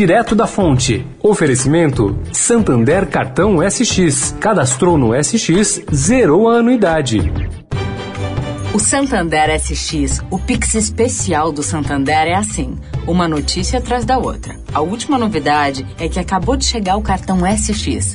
direto da fonte. Oferecimento: Santander Cartão SX. Cadastrou no SX, zerou a anuidade. O Santander SX, o Pix especial do Santander é assim, uma notícia atrás da outra. A última novidade é que acabou de chegar o cartão SX.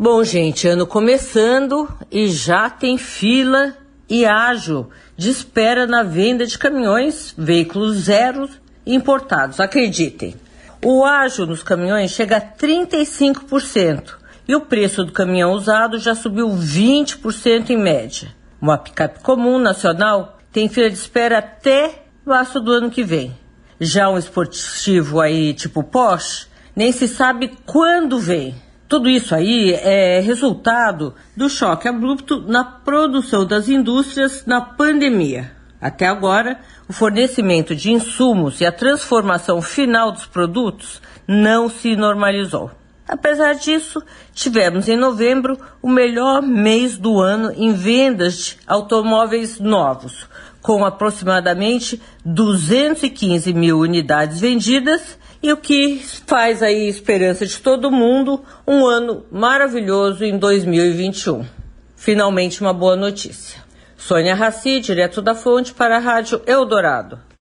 Bom, gente, ano começando e já tem fila e ágil de espera na venda de caminhões, veículos zero importados. Acreditem, o ágil nos caminhões chega a 35% e o preço do caminhão usado já subiu 20% em média. Uma picape comum nacional tem fila de espera até março do ano que vem. Já um esportivo aí tipo Porsche, nem se sabe quando vem. Tudo isso aí é resultado do choque abrupto na produção das indústrias na pandemia. Até agora, o fornecimento de insumos e a transformação final dos produtos não se normalizou. Apesar disso, tivemos em novembro o melhor mês do ano em vendas de automóveis novos, com aproximadamente 215 mil unidades vendidas e o que faz aí esperança de todo mundo um ano maravilhoso em 2021. Finalmente uma boa notícia. Sônia Raci, direto da fonte para a Rádio Eldorado.